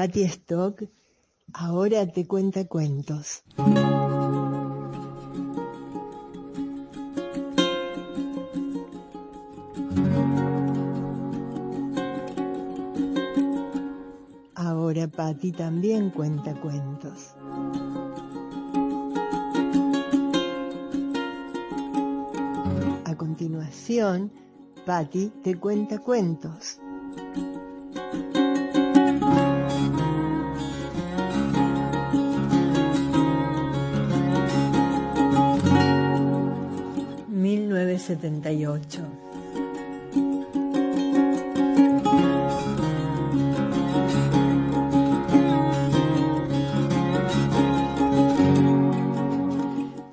Patti Stock ahora te cuenta cuentos. Ahora Patti también cuenta cuentos. A continuación, Patti te cuenta cuentos. ...1978...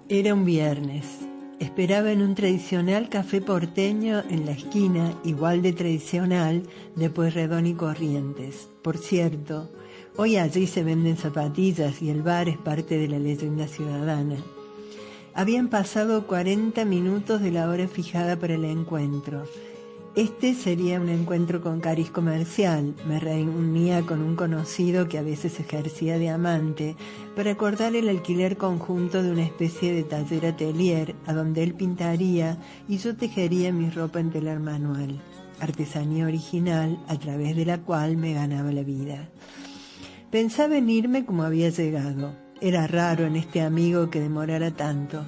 Era un viernes. Esperaba en un tradicional café porteño en la esquina, igual de tradicional, de Pueyrredón y Corrientes. Por cierto, hoy allí se venden zapatillas y el bar es parte de la leyenda ciudadana. Habían pasado 40 minutos de la hora fijada para el encuentro. Este sería un encuentro con cariz comercial. Me reunía con un conocido que a veces ejercía de amante para acordar el alquiler conjunto de una especie de taller atelier a donde él pintaría y yo tejería mi ropa en telar manual, artesanía original a través de la cual me ganaba la vida. Pensaba en irme como había llegado. Era raro en este amigo que demorara tanto.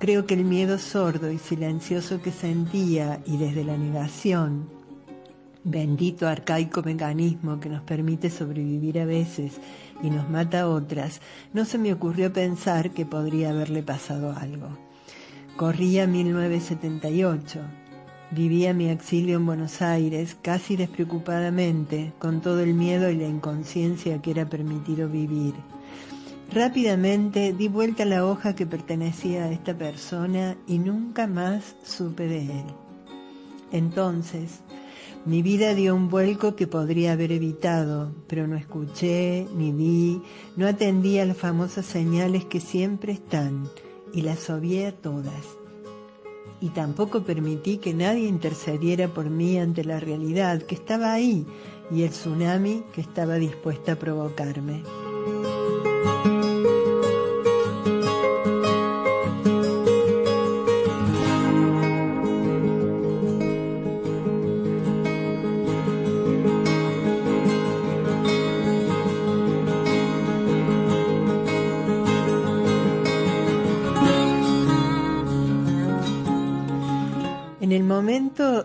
Creo que el miedo sordo y silencioso que sentía y desde la negación, bendito arcaico mecanismo que nos permite sobrevivir a veces y nos mata a otras, no se me ocurrió pensar que podría haberle pasado algo. Corría 1978. Vivía mi exilio en Buenos Aires casi despreocupadamente, con todo el miedo y la inconsciencia que era permitido vivir. Rápidamente di vuelta a la hoja que pertenecía a esta persona y nunca más supe de él. Entonces, mi vida dio un vuelco que podría haber evitado, pero no escuché, ni vi, no atendí a las famosas señales que siempre están y las obvié a todas. Y tampoco permití que nadie intercediera por mí ante la realidad que estaba ahí y el tsunami que estaba dispuesta a provocarme.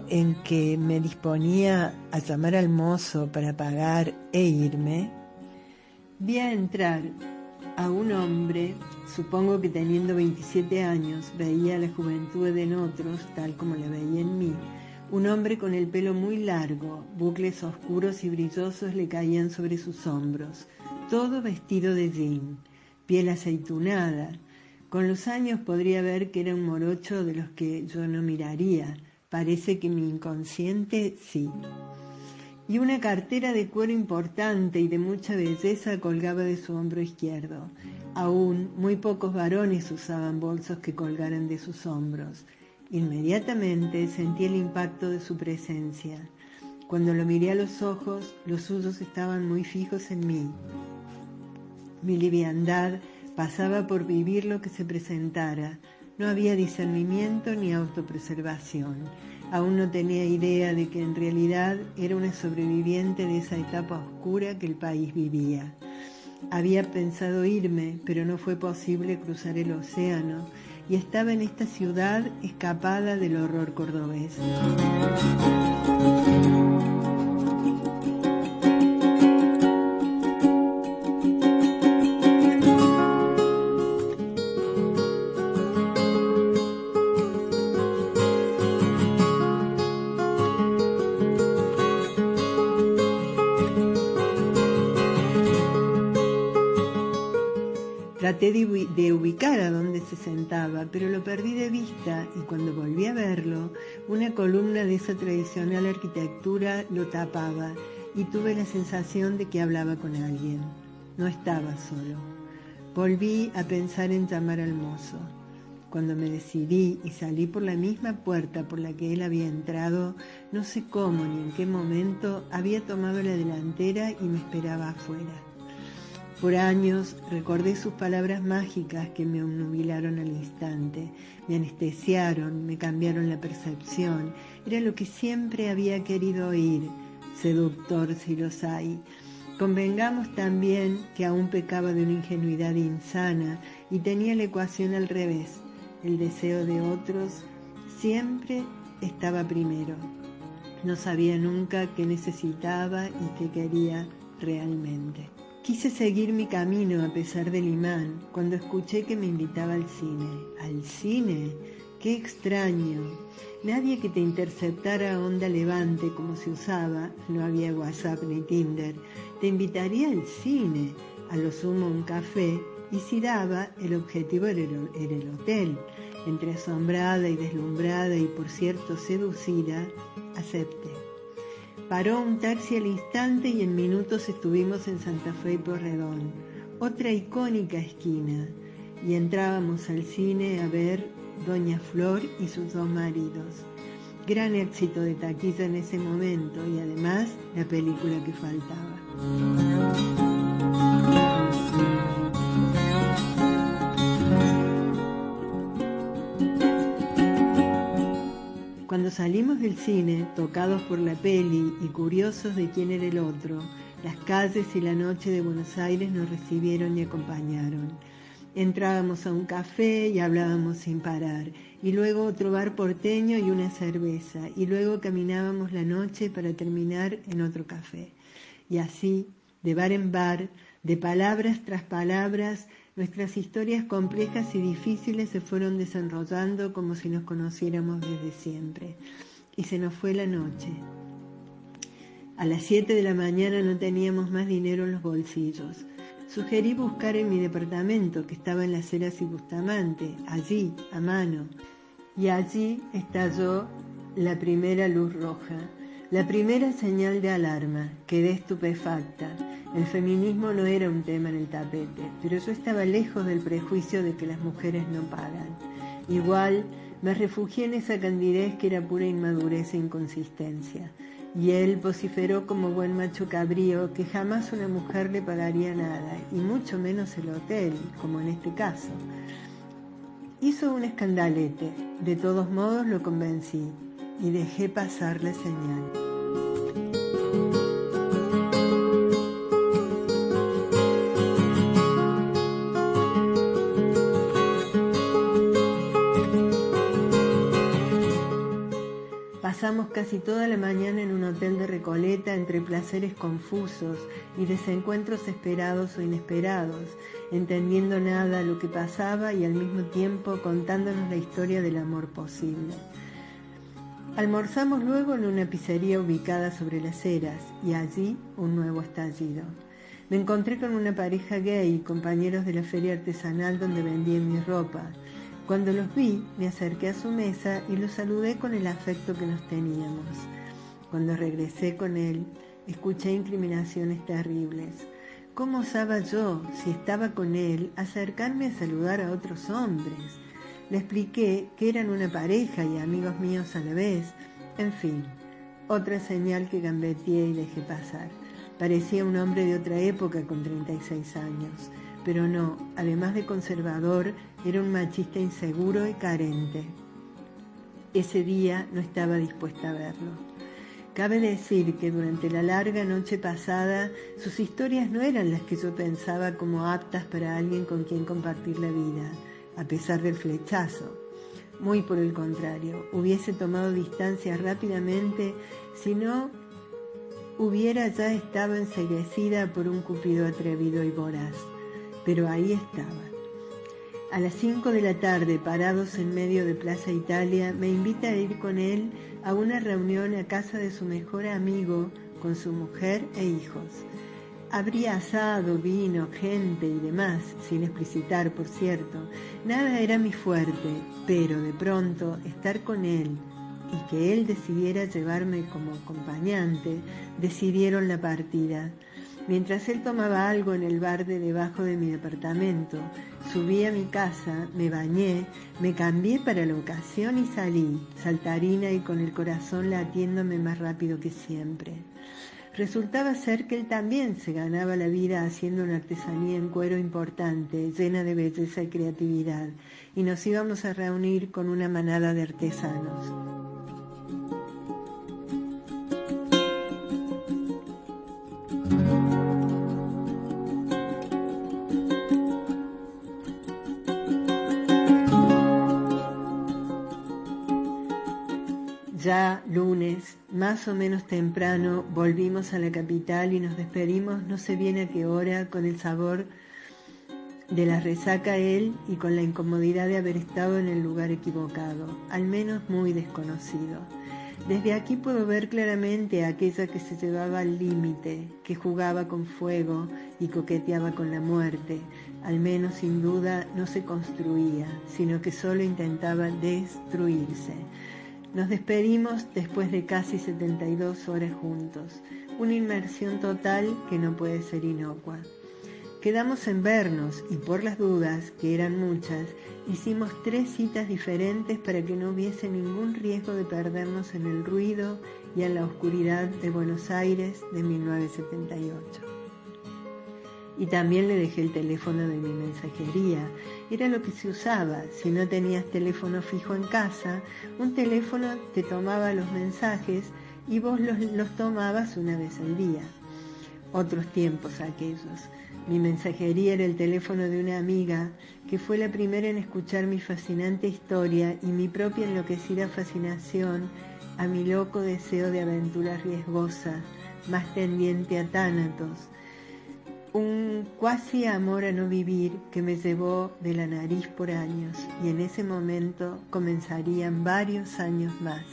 En que me disponía a llamar al mozo para pagar e irme, vi a entrar a un hombre, supongo que teniendo 27 años, veía la juventud en otros, tal como la veía en mí, un hombre con el pelo muy largo, bucles oscuros y brillosos le caían sobre sus hombros, todo vestido de jean, piel aceitunada, con los años podría ver que era un morocho de los que yo no miraría. Parece que mi inconsciente sí. Y una cartera de cuero importante y de mucha belleza colgaba de su hombro izquierdo. Aún muy pocos varones usaban bolsos que colgaran de sus hombros. Inmediatamente sentí el impacto de su presencia. Cuando lo miré a los ojos, los suyos estaban muy fijos en mí. Mi liviandad pasaba por vivir lo que se presentara. No había discernimiento ni autopreservación. Aún no tenía idea de que en realidad era una sobreviviente de esa etapa oscura que el país vivía. Había pensado irme, pero no fue posible cruzar el océano y estaba en esta ciudad escapada del horror cordobés. De, ubicar a dónde se sentaba, pero lo perdí de vista y cuando volví a verlo, una columna de esa tradicional arquitectura lo tapaba y tuve la sensación de que hablaba con alguien. No estaba solo. Volví a pensar en llamar al mozo. Cuando me decidí y salí por la misma puerta por la que él había entrado, no sé cómo ni en qué momento había tomado la delantera y me esperaba afuera. Por años recordé sus palabras mágicas que me obnubilaron al instante, me anestesiaron, me cambiaron la percepción. Era lo que siempre había querido oír, seductor si los hay. Convengamos también que aún pecaba de una ingenuidad insana y tenía la ecuación al revés. El deseo de otros siempre estaba primero. No sabía nunca qué necesitaba y qué quería realmente. Quise seguir mi camino a pesar del imán cuando escuché que me invitaba al cine. ¿Al cine? ¡Qué extraño! Nadie que te interceptara onda levante como se usaba, no había WhatsApp ni Tinder, te invitaría al cine, a lo sumo un café, y si daba, el objetivo era el, era el hotel. Entre asombrada y deslumbrada y por cierto seducida, acepté. Paró un taxi al instante y en minutos estuvimos en Santa Fe y Porredón, otra icónica esquina, y entrábamos al cine a ver Doña Flor y sus dos maridos. Gran éxito de taquilla en ese momento y además la película que faltaba. Salimos del cine, tocados por la peli y curiosos de quién era el otro, las calles y la noche de Buenos Aires nos recibieron y acompañaron. Entrábamos a un café y hablábamos sin parar, y luego otro bar porteño y una cerveza, y luego caminábamos la noche para terminar en otro café. Y así, de bar en bar, de palabras tras palabras, Nuestras historias complejas y difíciles se fueron desenrollando como si nos conociéramos desde siempre. Y se nos fue la noche. A las 7 de la mañana no teníamos más dinero en los bolsillos. Sugerí buscar en mi departamento, que estaba en las Heras y Bustamante, allí, a mano. Y allí estalló la primera luz roja, la primera señal de alarma. Quedé estupefacta. El feminismo no era un tema en el tapete, pero yo estaba lejos del prejuicio de que las mujeres no pagan. Igual me refugié en esa candidez que era pura inmadurez e inconsistencia. Y él vociferó como buen macho cabrío que jamás una mujer le pagaría nada, y mucho menos el hotel, como en este caso. Hizo un escandalete, de todos modos lo convencí, y dejé pasar la señal. Pasamos casi toda la mañana en un hotel de Recoleta entre placeres confusos y desencuentros esperados o inesperados, entendiendo nada lo que pasaba y al mismo tiempo contándonos la historia del amor posible. Almorzamos luego en una pizzería ubicada sobre las eras y allí un nuevo estallido. Me encontré con una pareja gay, compañeros de la feria artesanal donde vendían mi ropa. Cuando los vi, me acerqué a su mesa y los saludé con el afecto que nos teníamos. Cuando regresé con él, escuché incriminaciones terribles. ¿Cómo osaba yo, si estaba con él, acercarme a saludar a otros hombres? Le expliqué que eran una pareja y amigos míos a la vez. En fin, otra señal que gambeteé y dejé pasar. Parecía un hombre de otra época con 36 años pero no, además de conservador, era un machista inseguro y carente. Ese día no estaba dispuesta a verlo. Cabe decir que durante la larga noche pasada sus historias no eran las que yo pensaba como aptas para alguien con quien compartir la vida, a pesar del flechazo. Muy por el contrario, hubiese tomado distancia rápidamente si no hubiera ya estado enseguecida por un cupido atrevido y voraz pero ahí estaba. A las 5 de la tarde, parados en medio de Plaza Italia, me invita a ir con él a una reunión a casa de su mejor amigo con su mujer e hijos. Habría asado, vino, gente y demás, sin explicitar, por cierto. Nada era mi fuerte, pero de pronto estar con él y que él decidiera llevarme como acompañante, decidieron la partida. Mientras él tomaba algo en el bar de debajo de mi departamento, subí a mi casa, me bañé, me cambié para la ocasión y salí, saltarina y con el corazón latiéndome más rápido que siempre. Resultaba ser que él también se ganaba la vida haciendo una artesanía en cuero importante, llena de belleza y creatividad, y nos íbamos a reunir con una manada de artesanos. Más o menos temprano, volvimos a la capital y nos despedimos no sé bien a qué hora con el sabor de la resaca él y con la incomodidad de haber estado en el lugar equivocado, al menos muy desconocido. Desde aquí puedo ver claramente a aquella que se llevaba al límite, que jugaba con fuego y coqueteaba con la muerte. Al menos sin duda no se construía, sino que solo intentaba destruirse. Nos despedimos después de casi 72 horas juntos, una inmersión total que no puede ser inocua. Quedamos en vernos y por las dudas, que eran muchas, hicimos tres citas diferentes para que no hubiese ningún riesgo de perdernos en el ruido y en la oscuridad de Buenos Aires de 1978 y también le dejé el teléfono de mi mensajería. Era lo que se usaba. Si no tenías teléfono fijo en casa, un teléfono te tomaba los mensajes y vos los, los tomabas una vez al día. Otros tiempos aquellos. Mi mensajería era el teléfono de una amiga que fue la primera en escuchar mi fascinante historia y mi propia enloquecida fascinación a mi loco deseo de aventura riesgosa, más tendiente a tánatos, un cuasi amor a no vivir que me llevó de la nariz por años y en ese momento comenzarían varios años más.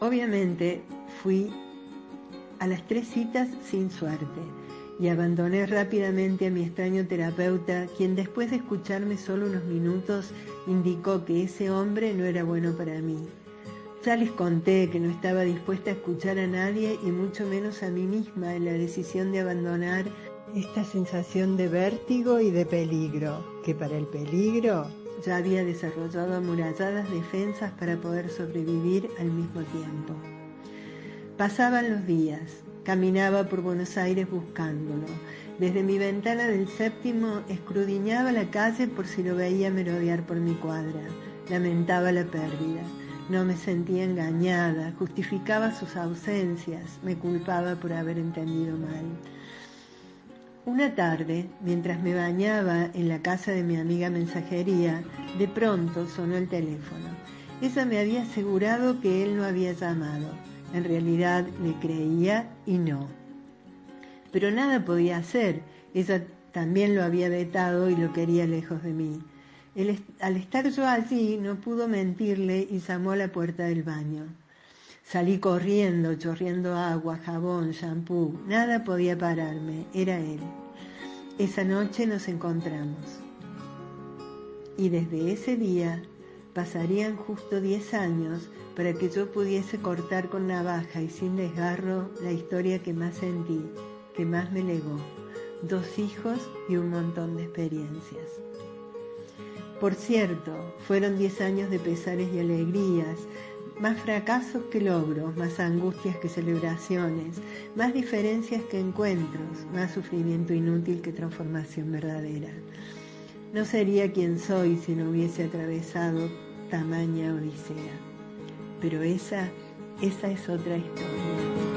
Obviamente fui a las tres citas sin suerte y abandoné rápidamente a mi extraño terapeuta, quien después de escucharme solo unos minutos indicó que ese hombre no era bueno para mí. Ya les conté que no estaba dispuesta a escuchar a nadie y mucho menos a mí misma en la decisión de abandonar esta sensación de vértigo y de peligro, que para el peligro ya había desarrollado amuralladas defensas para poder sobrevivir al mismo tiempo. Pasaban los días, caminaba por Buenos Aires buscándolo. Desde mi ventana del séptimo escrudiñaba la calle por si lo veía merodear por mi cuadra. Lamentaba la pérdida. No me sentía engañada, justificaba sus ausencias, me culpaba por haber entendido mal. Una tarde, mientras me bañaba en la casa de mi amiga mensajería, de pronto sonó el teléfono. Ella me había asegurado que él no había llamado. En realidad le creía y no. Pero nada podía hacer. Ella también lo había vetado y lo quería lejos de mí. al estar yo allí no pudo mentirle y llamó a la puerta del baño. Salí corriendo, chorriendo agua, jabón, shampoo. Nada podía pararme. Era él. Esa noche nos encontramos. Y desde ese día pasarían justo diez años para que yo pudiese cortar con navaja y sin desgarro la historia que más sentí, que más me legó, dos hijos y un montón de experiencias. Por cierto, fueron diez años de pesares y alegrías, más fracasos que logros, más angustias que celebraciones, más diferencias que encuentros, más sufrimiento inútil que transformación verdadera. No sería quien soy si no hubiese atravesado tamaña odisea pero esa, esa es otra historia.